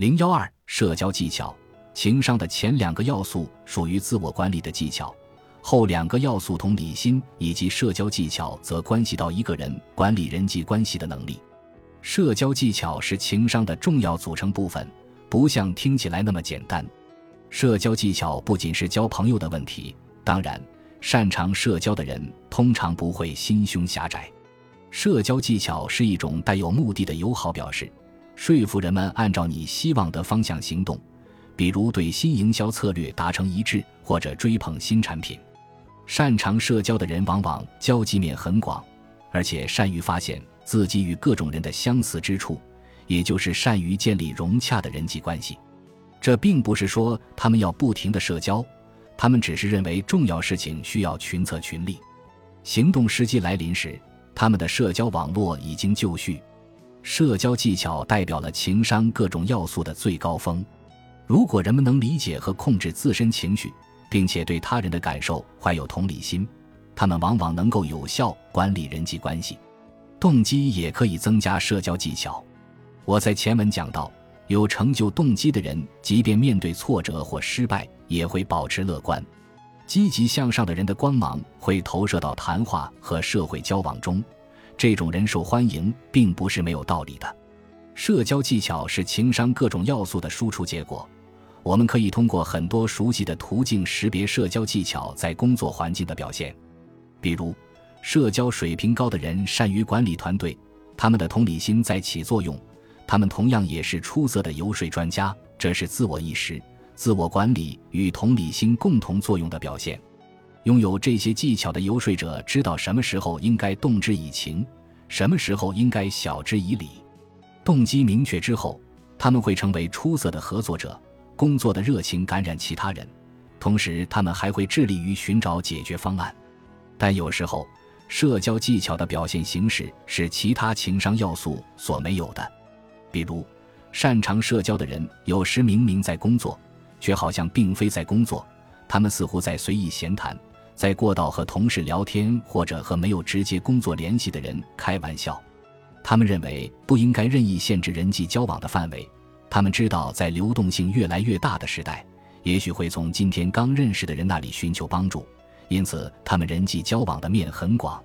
零幺二社交技巧，情商的前两个要素属于自我管理的技巧，后两个要素同理心以及社交技巧则关系到一个人管理人际关系的能力。社交技巧是情商的重要组成部分，不像听起来那么简单。社交技巧不仅是交朋友的问题，当然，擅长社交的人通常不会心胸狭窄。社交技巧是一种带有目的的友好表示。说服人们按照你希望的方向行动，比如对新营销策略达成一致，或者追捧新产品。擅长社交的人往往交际面很广，而且善于发现自己与各种人的相似之处，也就是善于建立融洽的人际关系。这并不是说他们要不停的社交，他们只是认为重要事情需要群策群力。行动时机来临时，他们的社交网络已经就绪。社交技巧代表了情商各种要素的最高峰。如果人们能理解和控制自身情绪，并且对他人的感受怀有同理心，他们往往能够有效管理人际关系。动机也可以增加社交技巧。我在前文讲到，有成就动机的人，即便面对挫折或失败，也会保持乐观、积极向上的人的光芒会投射到谈话和社会交往中。这种人受欢迎并不是没有道理的。社交技巧是情商各种要素的输出结果。我们可以通过很多熟悉的途径识别社交技巧在工作环境的表现。比如，社交水平高的人善于管理团队，他们的同理心在起作用。他们同样也是出色的游说专家，这是自我意识、自我管理与同理心共同作用的表现。拥有这些技巧的游说者知道什么时候应该动之以情，什么时候应该晓之以理。动机明确之后，他们会成为出色的合作者，工作的热情感染其他人，同时他们还会致力于寻找解决方案。但有时候，社交技巧的表现形式是其他情商要素所没有的，比如，擅长社交的人有时明明在工作，却好像并非在工作，他们似乎在随意闲谈。在过道和同事聊天，或者和没有直接工作联系的人开玩笑。他们认为不应该任意限制人际交往的范围。他们知道，在流动性越来越大的时代，也许会从今天刚认识的人那里寻求帮助。因此，他们人际交往的面很广。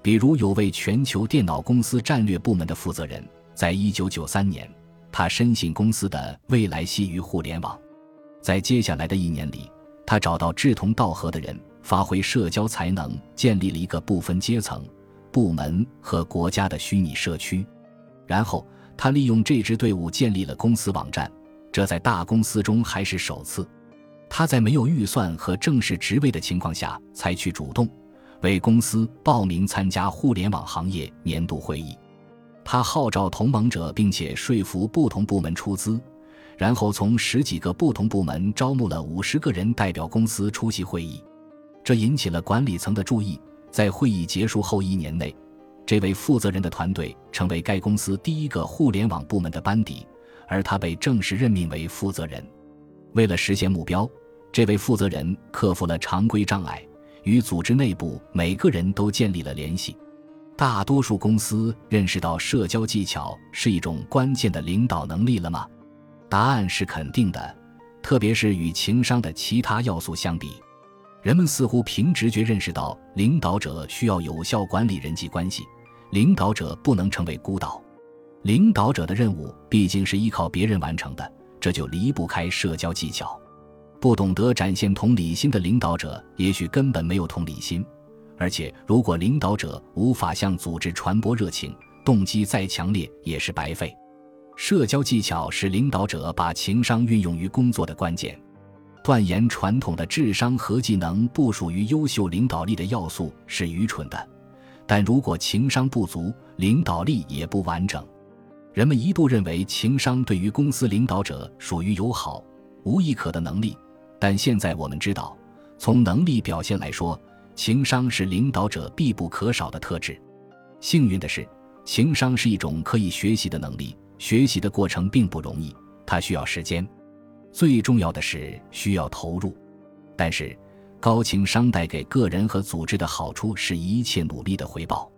比如，有位全球电脑公司战略部门的负责人，在一九九三年，他深信公司的未来系于互联网。在接下来的一年里，他找到志同道合的人。发挥社交才能，建立了一个不分阶层、部门和国家的虚拟社区。然后，他利用这支队伍建立了公司网站，这在大公司中还是首次。他在没有预算和正式职位的情况下，采取主动，为公司报名参加互联网行业年度会议。他号召同盟者，并且说服不同部门出资，然后从十几个不同部门招募了五十个人代表公司出席会议。这引起了管理层的注意。在会议结束后一年内，这位负责人的团队成为该公司第一个互联网部门的班底，而他被正式任命为负责人。为了实现目标，这位负责人克服了常规障碍，与组织内部每个人都建立了联系。大多数公司认识到社交技巧是一种关键的领导能力了吗？答案是肯定的，特别是与情商的其他要素相比。人们似乎凭直觉认识到，领导者需要有效管理人际关系，领导者不能成为孤岛，领导者的任务毕竟是依靠别人完成的，这就离不开社交技巧。不懂得展现同理心的领导者，也许根本没有同理心，而且如果领导者无法向组织传播热情，动机再强烈也是白费。社交技巧是领导者把情商运用于工作的关键。断言传统的智商和技能不属于优秀领导力的要素是愚蠢的，但如果情商不足，领导力也不完整。人们一度认为情商对于公司领导者属于友好、无亦可的能力，但现在我们知道，从能力表现来说，情商是领导者必不可少的特质。幸运的是，情商是一种可以学习的能力，学习的过程并不容易，它需要时间。最重要的是需要投入，但是高情商带给个人和组织的好处是一切努力的回报。